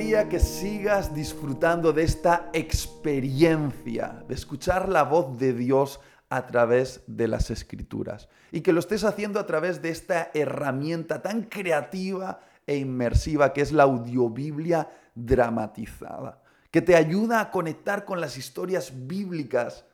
que sigas disfrutando de esta experiencia, de escuchar la voz de Dios a través de las escrituras. Y que lo estés haciendo a través de esta herramienta tan creativa e inmersiva que es la audiobiblia dramatizada, que te ayuda a conectar con las historias bíblicas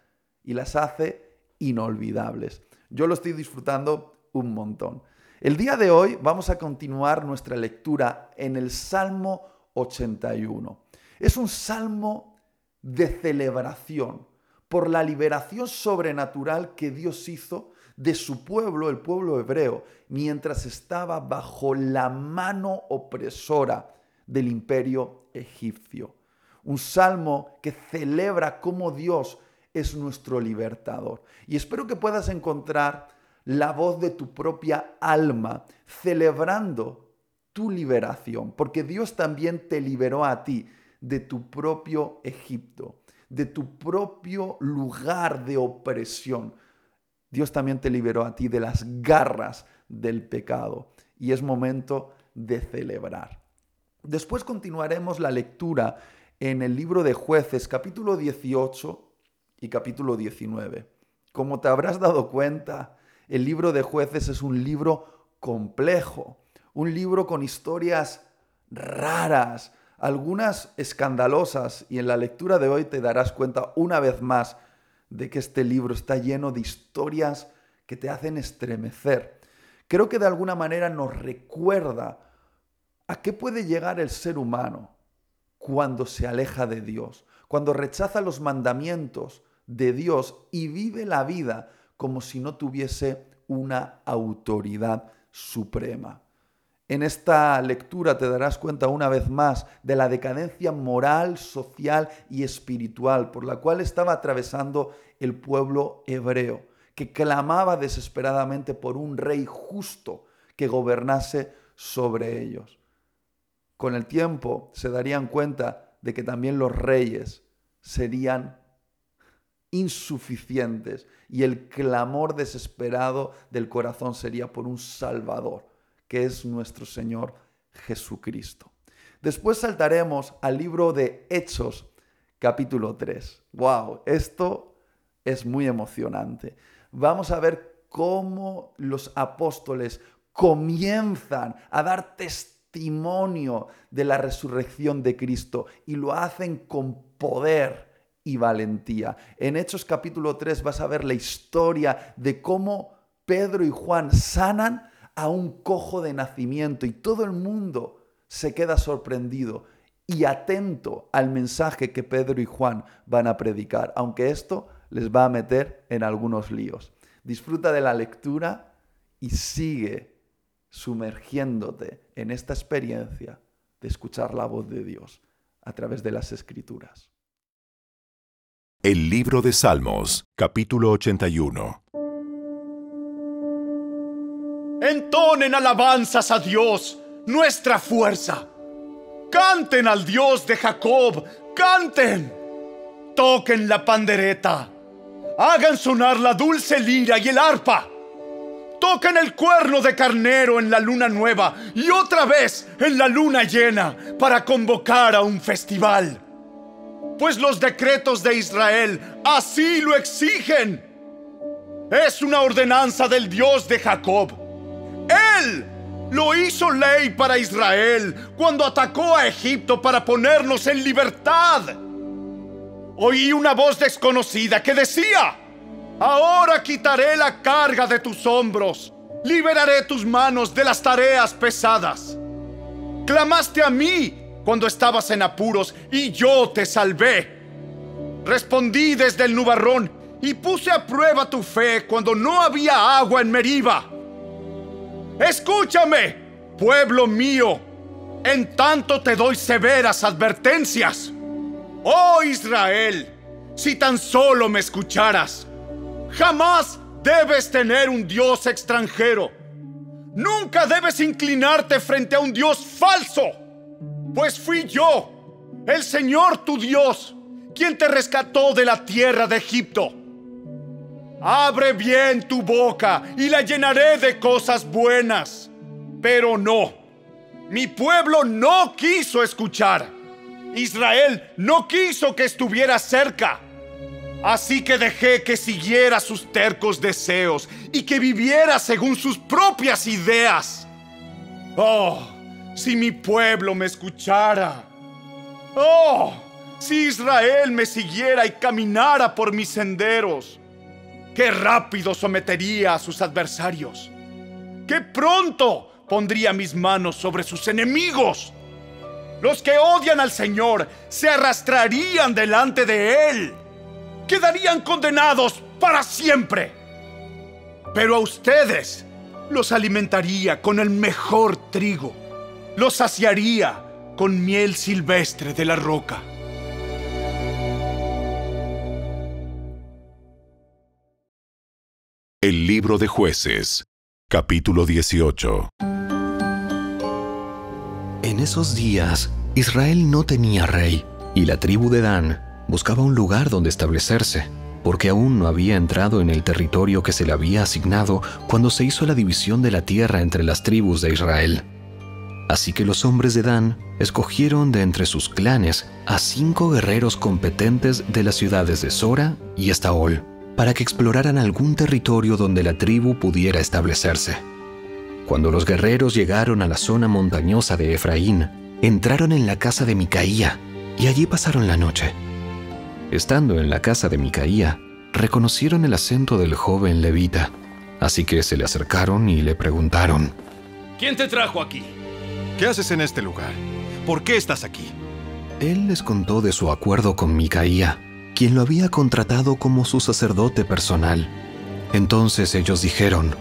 y las hace inolvidables. Yo lo estoy disfrutando un montón. El día de hoy vamos a continuar nuestra lectura en el Salmo 81. Es un salmo de celebración por la liberación sobrenatural que Dios hizo de su pueblo, el pueblo hebreo, mientras estaba bajo la mano opresora del imperio egipcio. Un salmo que celebra cómo Dios es nuestro libertador. Y espero que puedas encontrar la voz de tu propia alma, celebrando tu liberación, porque Dios también te liberó a ti de tu propio Egipto, de tu propio lugar de opresión. Dios también te liberó a ti de las garras del pecado y es momento de celebrar. Después continuaremos la lectura en el libro de jueces capítulo 18 y capítulo 19. Como te habrás dado cuenta, el libro de jueces es un libro complejo, un libro con historias raras, algunas escandalosas, y en la lectura de hoy te darás cuenta una vez más de que este libro está lleno de historias que te hacen estremecer. Creo que de alguna manera nos recuerda a qué puede llegar el ser humano cuando se aleja de Dios, cuando rechaza los mandamientos de Dios y vive la vida como si no tuviese una autoridad suprema. En esta lectura te darás cuenta una vez más de la decadencia moral, social y espiritual por la cual estaba atravesando el pueblo hebreo, que clamaba desesperadamente por un rey justo que gobernase sobre ellos. Con el tiempo se darían cuenta de que también los reyes serían insuficientes y el clamor desesperado del corazón sería por un Salvador, que es nuestro Señor Jesucristo. Después saltaremos al libro de Hechos, capítulo 3. ¡Wow! Esto es muy emocionante. Vamos a ver cómo los apóstoles comienzan a dar testimonio de la resurrección de Cristo y lo hacen con poder y valentía. En Hechos capítulo 3 vas a ver la historia de cómo Pedro y Juan sanan a un cojo de nacimiento y todo el mundo se queda sorprendido y atento al mensaje que Pedro y Juan van a predicar, aunque esto les va a meter en algunos líos. Disfruta de la lectura y sigue sumergiéndote en esta experiencia de escuchar la voz de Dios a través de las escrituras. El libro de Salmos, capítulo 81. Entonen alabanzas a Dios, nuestra fuerza. Canten al Dios de Jacob, canten. Toquen la pandereta. Hagan sonar la dulce lira y el arpa. Toquen el cuerno de carnero en la luna nueva y otra vez en la luna llena para convocar a un festival pues los decretos de Israel así lo exigen. Es una ordenanza del Dios de Jacob. Lo hizo ley para Israel cuando atacó a Egipto para ponernos en libertad. Oí una voz desconocida que decía, ahora quitaré la carga de tus hombros, liberaré tus manos de las tareas pesadas. Clamaste a mí cuando estabas en apuros y yo te salvé. Respondí desde el nubarrón y puse a prueba tu fe cuando no había agua en Meriba. Escúchame, pueblo mío, en tanto te doy severas advertencias. Oh Israel, si tan solo me escucharas, jamás debes tener un Dios extranjero. Nunca debes inclinarte frente a un Dios falso pues fui yo, el Señor tu Dios, quien te rescató de la tierra de Egipto. Abre bien tu boca y la llenaré de cosas buenas. Pero no, mi pueblo no quiso escuchar. Israel no quiso que estuviera cerca. Así que dejé que siguiera sus tercos deseos y que viviera según sus propias ideas. Oh, si mi pueblo me escuchara. Oh, si Israel me siguiera y caminara por mis senderos. Qué rápido sometería a sus adversarios. Qué pronto pondría mis manos sobre sus enemigos. Los que odian al Señor se arrastrarían delante de Él. Quedarían condenados para siempre. Pero a ustedes los alimentaría con el mejor trigo. Los saciaría con miel silvestre de la roca. El libro de jueces, capítulo 18. En esos días, Israel no tenía rey, y la tribu de Dan buscaba un lugar donde establecerse, porque aún no había entrado en el territorio que se le había asignado cuando se hizo la división de la tierra entre las tribus de Israel. Así que los hombres de Dan escogieron de entre sus clanes a cinco guerreros competentes de las ciudades de Sora y Estaol, para que exploraran algún territorio donde la tribu pudiera establecerse. Cuando los guerreros llegaron a la zona montañosa de Efraín, entraron en la casa de Micaía y allí pasaron la noche. Estando en la casa de Micaía, reconocieron el acento del joven levita, así que se le acercaron y le preguntaron, ¿Quién te trajo aquí? ¿Qué haces en este lugar? ¿Por qué estás aquí? Él les contó de su acuerdo con Micaía, quien lo había contratado como su sacerdote personal. Entonces ellos dijeron,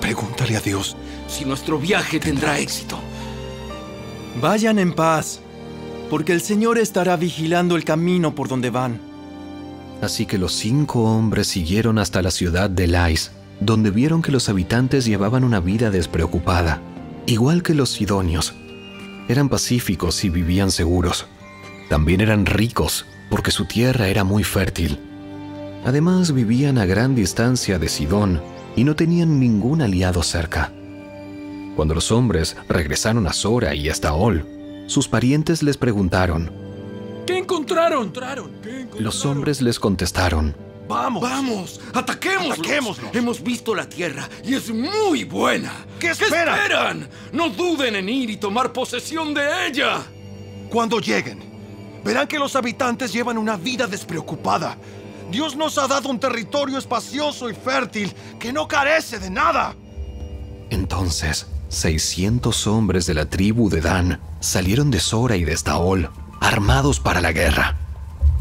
Pregúntale a Dios Si nuestro viaje tendrá éxito. Vayan en paz, porque el Señor estará vigilando el camino por donde van. Así que los cinco hombres siguieron hasta la ciudad de Lais, donde vieron que los habitantes llevaban una vida despreocupada, igual que los sidonios. Eran pacíficos y vivían seguros. También eran ricos, porque su tierra era muy fértil. Además vivían a gran distancia de Sidón y no tenían ningún aliado cerca. Cuando los hombres regresaron a Sora y a Estaol, sus parientes les preguntaron. ¿Qué encontraron? Los hombres les contestaron. ¡Vamos! Vamos, ataquémoslos. Ataquémoslos. Hemos visto la tierra y es muy buena. ¿Qué esperan? esperan? No duden en ir y tomar posesión de ella. Cuando lleguen, verán que los habitantes llevan una vida despreocupada. Dios nos ha dado un territorio espacioso y fértil que no carece de nada. Entonces, 600 hombres de la tribu de Dan salieron de Sora y de Estaol, armados para la guerra.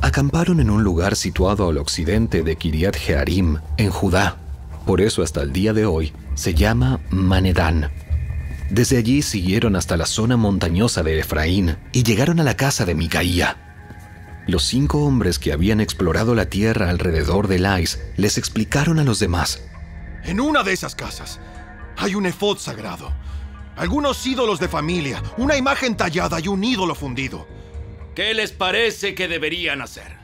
Acamparon en un lugar situado al occidente de Kiriat Jearim, en Judá. Por eso hasta el día de hoy se llama Manedán. Desde allí siguieron hasta la zona montañosa de Efraín y llegaron a la casa de Micaía. Los cinco hombres que habían explorado la tierra alrededor de Lais les explicaron a los demás. En una de esas casas hay un efod sagrado, algunos ídolos de familia, una imagen tallada y un ídolo fundido. ¿Qué les parece que deberían hacer?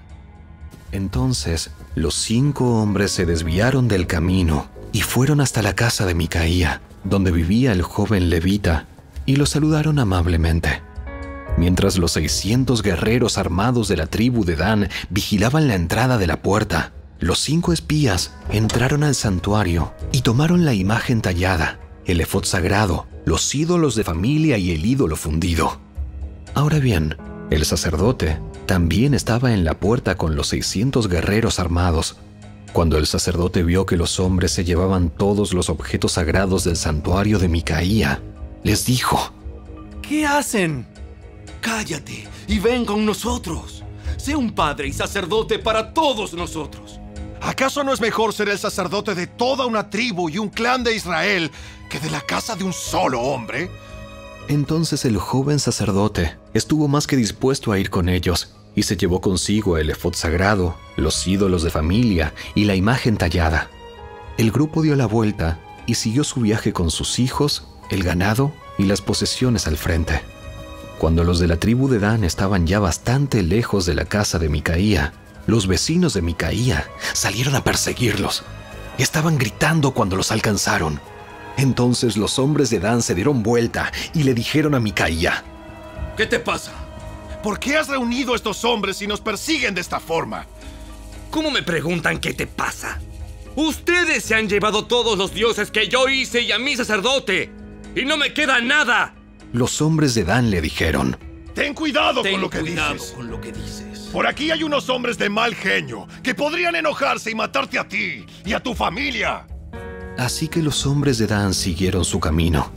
Entonces los cinco hombres se desviaron del camino y fueron hasta la casa de Micaía, donde vivía el joven levita, y lo saludaron amablemente. Mientras los 600 guerreros armados de la tribu de Dan vigilaban la entrada de la puerta, los cinco espías entraron al santuario y tomaron la imagen tallada, el efod sagrado, los ídolos de familia y el ídolo fundido. Ahora bien, el sacerdote también estaba en la puerta con los 600 guerreros armados. Cuando el sacerdote vio que los hombres se llevaban todos los objetos sagrados del santuario de Micaía, les dijo, ¿Qué hacen? Cállate y ven con nosotros. Sé un padre y sacerdote para todos nosotros. ¿Acaso no es mejor ser el sacerdote de toda una tribu y un clan de Israel que de la casa de un solo hombre? Entonces el joven sacerdote estuvo más que dispuesto a ir con ellos y se llevó consigo el efod sagrado, los ídolos de familia y la imagen tallada. El grupo dio la vuelta y siguió su viaje con sus hijos, el ganado y las posesiones al frente. Cuando los de la tribu de Dan estaban ya bastante lejos de la casa de Micaía, los vecinos de Micaía salieron a perseguirlos. Estaban gritando cuando los alcanzaron. Entonces los hombres de Dan se dieron vuelta y le dijeron a Micaía, ¿Qué te pasa? ¿Por qué has reunido a estos hombres y nos persiguen de esta forma? ¿Cómo me preguntan qué te pasa? Ustedes se han llevado todos los dioses que yo hice y a mi sacerdote. Y no me queda nada. Los hombres de Dan le dijeron, Ten cuidado Ten con lo que cuidado dices. con lo que dices. Por aquí hay unos hombres de mal genio que podrían enojarse y matarte a ti y a tu familia. Así que los hombres de Dan siguieron su camino.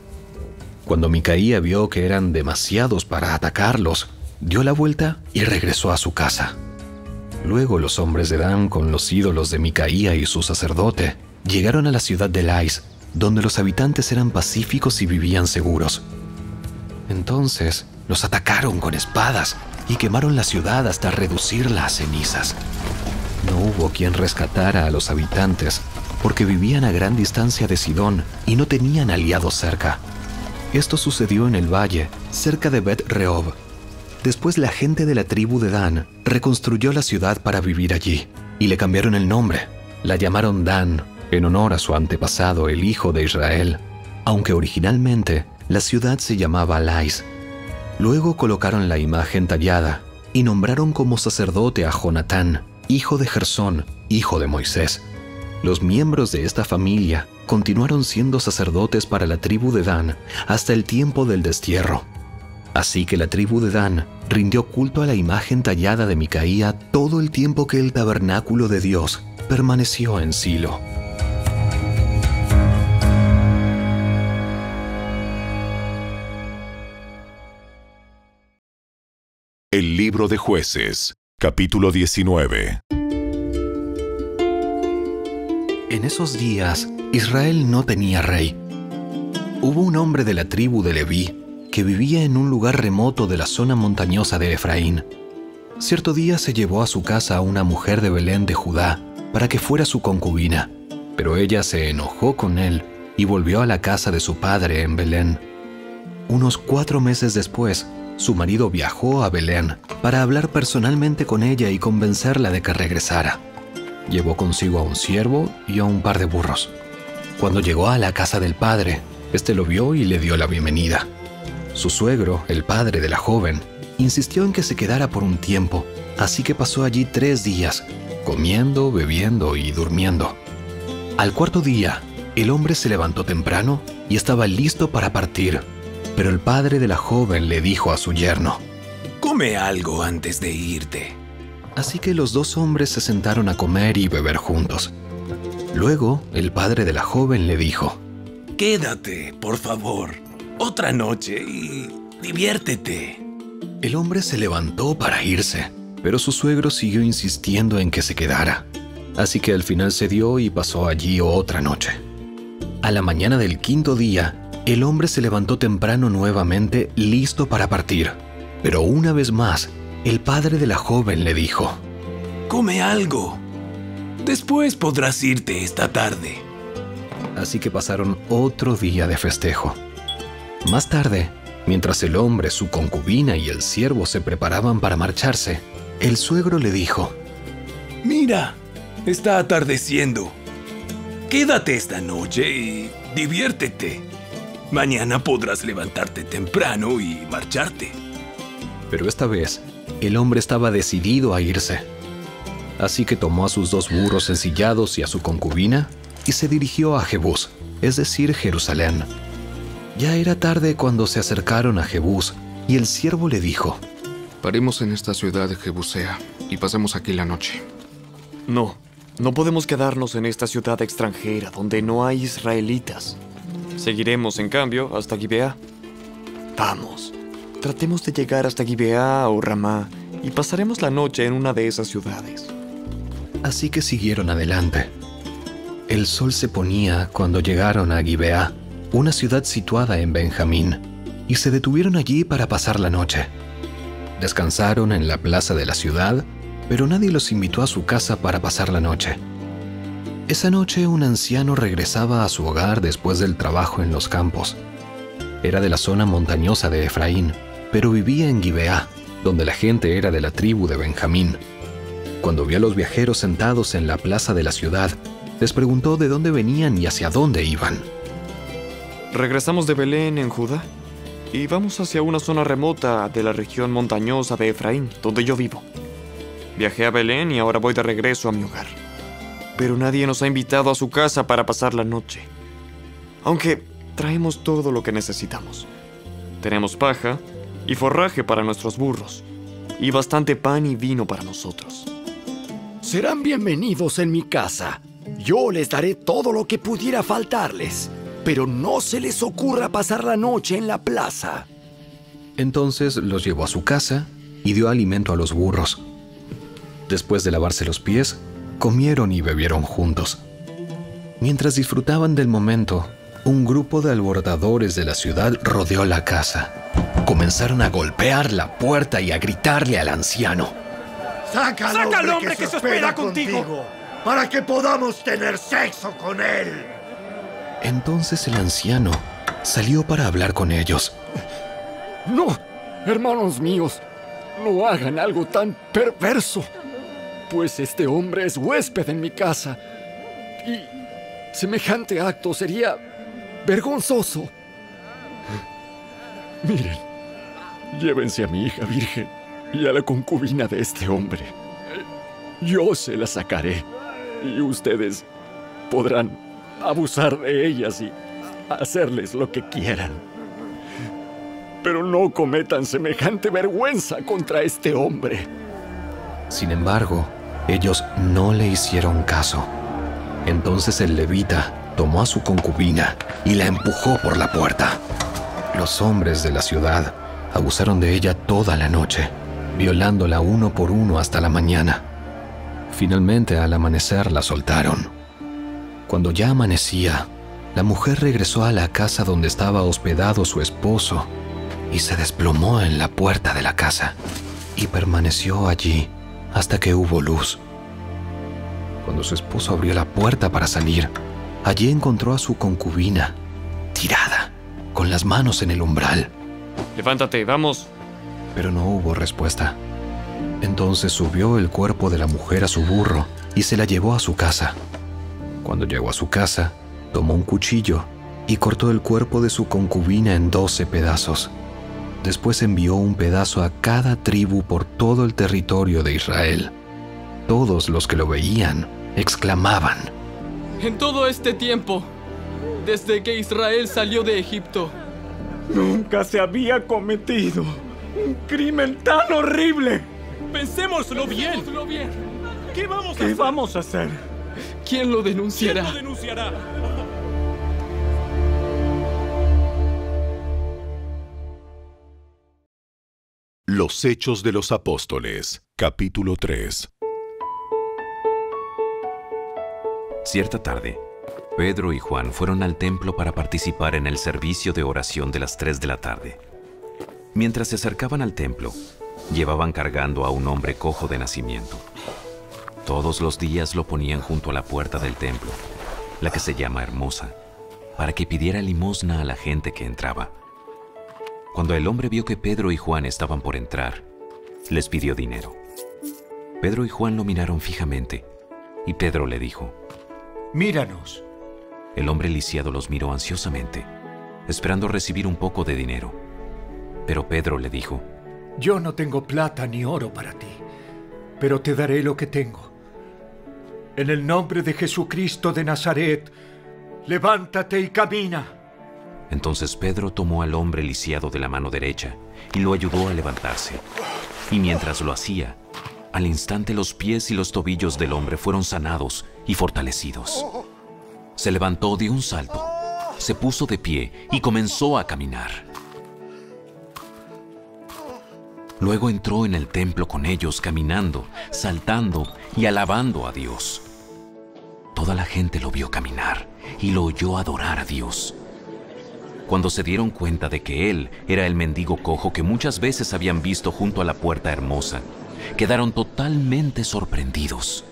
Cuando Micaía vio que eran demasiados para atacarlos, dio la vuelta y regresó a su casa. Luego los hombres de Dan, con los ídolos de Micaía y su sacerdote, llegaron a la ciudad de Lais, donde los habitantes eran pacíficos y vivían seguros. Entonces los atacaron con espadas y quemaron la ciudad hasta reducirla a cenizas. No hubo quien rescatara a los habitantes porque vivían a gran distancia de Sidón y no tenían aliados cerca. Esto sucedió en el valle, cerca de Bet Rehob. Después la gente de la tribu de Dan reconstruyó la ciudad para vivir allí y le cambiaron el nombre. La llamaron Dan en honor a su antepasado, el hijo de Israel, aunque originalmente la ciudad se llamaba Lais. Luego colocaron la imagen tallada y nombraron como sacerdote a Jonatán, hijo de Gersón, hijo de Moisés. Los miembros de esta familia continuaron siendo sacerdotes para la tribu de Dan hasta el tiempo del destierro. Así que la tribu de Dan rindió culto a la imagen tallada de Micaía todo el tiempo que el tabernáculo de Dios permaneció en Silo. El libro de jueces, capítulo 19. En esos días, Israel no tenía rey. Hubo un hombre de la tribu de Leví que vivía en un lugar remoto de la zona montañosa de Efraín. Cierto día se llevó a su casa a una mujer de Belén de Judá para que fuera su concubina, pero ella se enojó con él y volvió a la casa de su padre en Belén. Unos cuatro meses después, su marido viajó a Belén para hablar personalmente con ella y convencerla de que regresara. Llevó consigo a un siervo y a un par de burros. Cuando llegó a la casa del padre, este lo vio y le dio la bienvenida. Su suegro, el padre de la joven, insistió en que se quedara por un tiempo, así que pasó allí tres días, comiendo, bebiendo y durmiendo. Al cuarto día, el hombre se levantó temprano y estaba listo para partir, pero el padre de la joven le dijo a su yerno, Come algo antes de irte. Así que los dos hombres se sentaron a comer y beber juntos. Luego, el padre de la joven le dijo, Quédate, por favor, otra noche y diviértete. El hombre se levantó para irse, pero su suegro siguió insistiendo en que se quedara. Así que al final cedió y pasó allí otra noche. A la mañana del quinto día, el hombre se levantó temprano nuevamente, listo para partir. Pero una vez más, el padre de la joven le dijo, Come algo. Después podrás irte esta tarde. Así que pasaron otro día de festejo. Más tarde, mientras el hombre, su concubina y el siervo se preparaban para marcharse, el suegro le dijo, Mira, está atardeciendo. Quédate esta noche y diviértete. Mañana podrás levantarte temprano y marcharte. Pero esta vez, el hombre estaba decidido a irse. Así que tomó a sus dos burros ensillados y a su concubina y se dirigió a Jebús, es decir, Jerusalén. Ya era tarde cuando se acercaron a Jebús y el siervo le dijo, Paremos en esta ciudad de Jebusea y pasemos aquí la noche. No, no podemos quedarnos en esta ciudad extranjera donde no hay israelitas. Seguiremos, en cambio, hasta Gibeá. Vamos, tratemos de llegar hasta Gibeá o Ramá y pasaremos la noche en una de esas ciudades. Así que siguieron adelante. El sol se ponía cuando llegaron a Gibeá, una ciudad situada en Benjamín, y se detuvieron allí para pasar la noche. Descansaron en la plaza de la ciudad, pero nadie los invitó a su casa para pasar la noche. Esa noche un anciano regresaba a su hogar después del trabajo en los campos. Era de la zona montañosa de Efraín, pero vivía en Gibeá, donde la gente era de la tribu de Benjamín. Cuando vio a los viajeros sentados en la plaza de la ciudad, les preguntó de dónde venían y hacia dónde iban. ¿Regresamos de Belén en Judá? y vamos hacia una zona remota de la región montañosa de Efraín, donde yo vivo. Viajé a Belén y ahora voy de regreso a mi hogar. Pero nadie nos ha invitado a su casa para pasar la noche. Aunque traemos todo lo que necesitamos. Tenemos paja y forraje para nuestros burros. Y bastante pan y vino para nosotros. Serán bienvenidos en mi casa. Yo les daré todo lo que pudiera faltarles. Pero no se les ocurra pasar la noche en la plaza. Entonces los llevó a su casa y dio alimento a los burros. Después de lavarse los pies, comieron y bebieron juntos. Mientras disfrutaban del momento, un grupo de alborotadores de la ciudad rodeó la casa. Comenzaron a golpear la puerta y a gritarle al anciano. ¡Saca al ¡Saca al hombre, hombre que, que se contigo, contigo! para que podamos tener sexo con él! Entonces el anciano salió para hablar con ellos. No, hermanos míos, no hagan algo tan perverso. Pues este hombre es huésped en mi casa. Y semejante acto sería vergonzoso. Miren, llévense a mi hija virgen y a la concubina de este hombre. Yo se la sacaré y ustedes podrán abusar de ellas y hacerles lo que quieran. Pero no cometan semejante vergüenza contra este hombre. Sin embargo, ellos no le hicieron caso. Entonces el levita tomó a su concubina y la empujó por la puerta. Los hombres de la ciudad abusaron de ella toda la noche, violándola uno por uno hasta la mañana. Finalmente, al amanecer, la soltaron. Cuando ya amanecía, la mujer regresó a la casa donde estaba hospedado su esposo y se desplomó en la puerta de la casa y permaneció allí hasta que hubo luz. Cuando su esposo abrió la puerta para salir, allí encontró a su concubina, tirada, con las manos en el umbral, Levántate, vamos. pero no hubo respuesta. Entonces subió el cuerpo de la mujer a su burro y se la llevó a su casa. Cuando llegó a su casa, tomó un cuchillo y cortó el cuerpo de su concubina en doce pedazos. Después envió un pedazo a cada tribu por todo el territorio de Israel. Todos los que lo veían exclamaban, En todo este tiempo, desde que Israel salió de Egipto, Nunca se había cometido un crimen tan horrible. pensémoslo bien. bien. ¿Qué vamos a vamos a hacer? ¿Quién lo denunciará? ¿Quién lo denunciará? Los Hechos de los Apóstoles, capítulo 3. Cierta tarde, Pedro y Juan fueron al templo para participar en el servicio de oración de las 3 de la tarde. Mientras se acercaban al templo, llevaban cargando a un hombre cojo de nacimiento. Todos los días lo ponían junto a la puerta del templo, la que se llama Hermosa, para que pidiera limosna a la gente que entraba. Cuando el hombre vio que Pedro y Juan estaban por entrar, les pidió dinero. Pedro y Juan lo miraron fijamente, y Pedro le dijo, Míranos. El hombre lisiado los miró ansiosamente, esperando recibir un poco de dinero. Pero Pedro le dijo, Yo no tengo plata ni oro para ti, pero te daré lo que tengo. En el nombre de Jesucristo de Nazaret, levántate y camina. Entonces Pedro tomó al hombre lisiado de la mano derecha y lo ayudó a levantarse. Y mientras lo hacía, al instante los pies y los tobillos del hombre fueron sanados y fortalecidos. Se levantó de un salto, se puso de pie y comenzó a caminar. Luego entró en el templo con ellos caminando, saltando y alabando a Dios. Toda la gente lo vio caminar y lo oyó adorar a Dios. Cuando se dieron cuenta de que él era el mendigo cojo que muchas veces habían visto junto a la puerta hermosa, quedaron totalmente sorprendidos.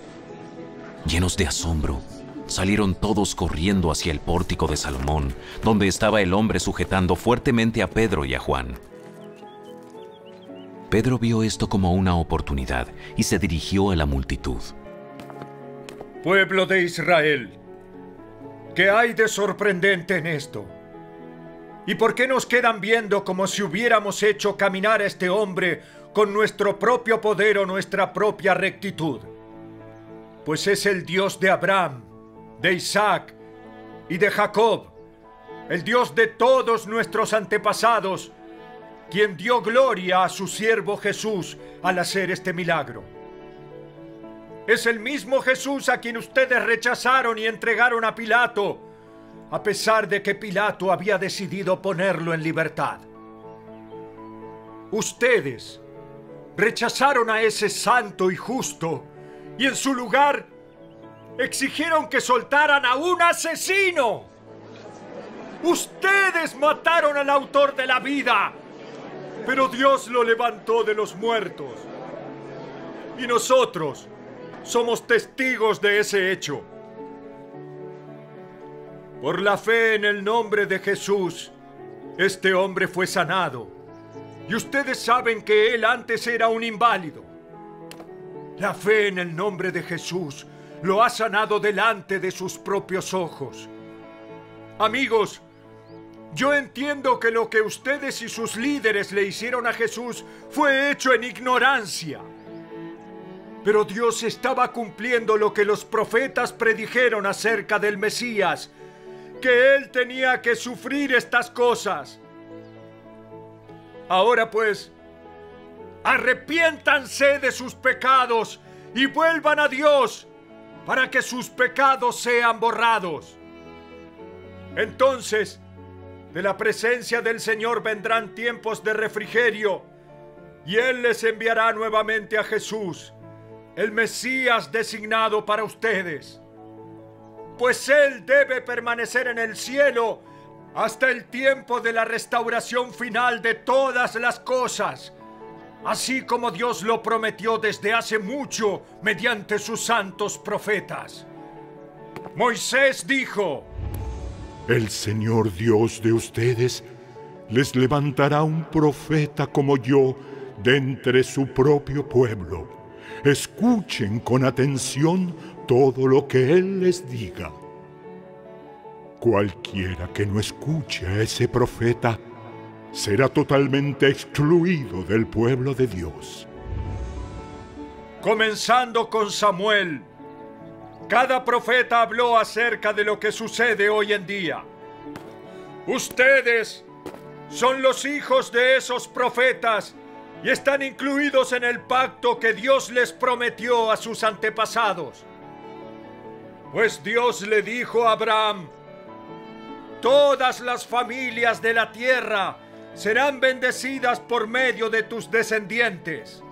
Llenos de asombro, salieron todos corriendo hacia el pórtico de Salomón, donde estaba el hombre sujetando fuertemente a Pedro y a Juan. Pedro vio esto como una oportunidad y se dirigió a la multitud. Pueblo de Israel, ¿qué hay de sorprendente en esto? ¿Y por qué nos quedan viendo como si hubiéramos hecho caminar a este hombre con nuestro propio poder o nuestra propia rectitud? Pues es el Dios de Abraham, de Isaac y de Jacob, el Dios de todos nuestros antepasados, quien dio gloria a su siervo Jesús al hacer este milagro. Es el mismo Jesús a quien ustedes rechazaron y entregaron a Pilato, a pesar de que Pilato había decidido ponerlo en libertad. Ustedes rechazaron a ese santo y justo y en su lugar exigieron que soltaran a un asesino. Ustedes mataron al autor de la vida, pero Dios lo levantó de los muertos. Y nosotros somos testigos de ese hecho. Por la fe en el nombre de Jesús, este hombre fue sanado. Y ustedes saben que él antes era un inválido. La fe en el nombre de Jesús lo ha sanado delante de sus propios ojos. Amigos, yo entiendo que lo que ustedes y sus líderes le hicieron a Jesús fue hecho en ignorancia. Pero Dios estaba cumpliendo lo que los profetas predijeron acerca del Mesías, que Él tenía que sufrir estas cosas. Ahora pues, arrepiéntanse de sus pecados y vuelvan a Dios para que sus pecados sean borrados. Entonces, de la presencia del Señor vendrán tiempos de refrigerio y Él les enviará nuevamente a Jesús el Mesías designado para ustedes. Pues Él debe permanecer en el cielo hasta el tiempo de la restauración final de todas las cosas, así como Dios lo prometió desde hace mucho mediante sus santos profetas. Moisés dijo, El Señor Dios de ustedes les levantará un profeta como yo de entre su propio pueblo escuchen con atención todo lo que Él les diga. Cualquiera que no escuche a ese profeta será totalmente excluido del pueblo de Dios. Comenzando con Samuel, cada profeta habló acerca de lo que sucede hoy en día. Ustedes son los hijos de esos profetas y están incluidos en el pacto que Dios les prometió a sus antepasados. Pues Dios le dijo a Abraham, todas las familias de la tierra serán bendecidas por medio de tus descendientes.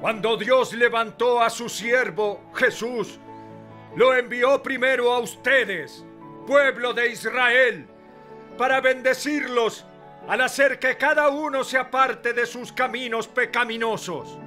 Cuando Dios levantó a su siervo Jesús, lo envió primero a ustedes, pueblo de Israel, para bendecirlos al hacer que cada uno se aparte de sus caminos pecaminosos.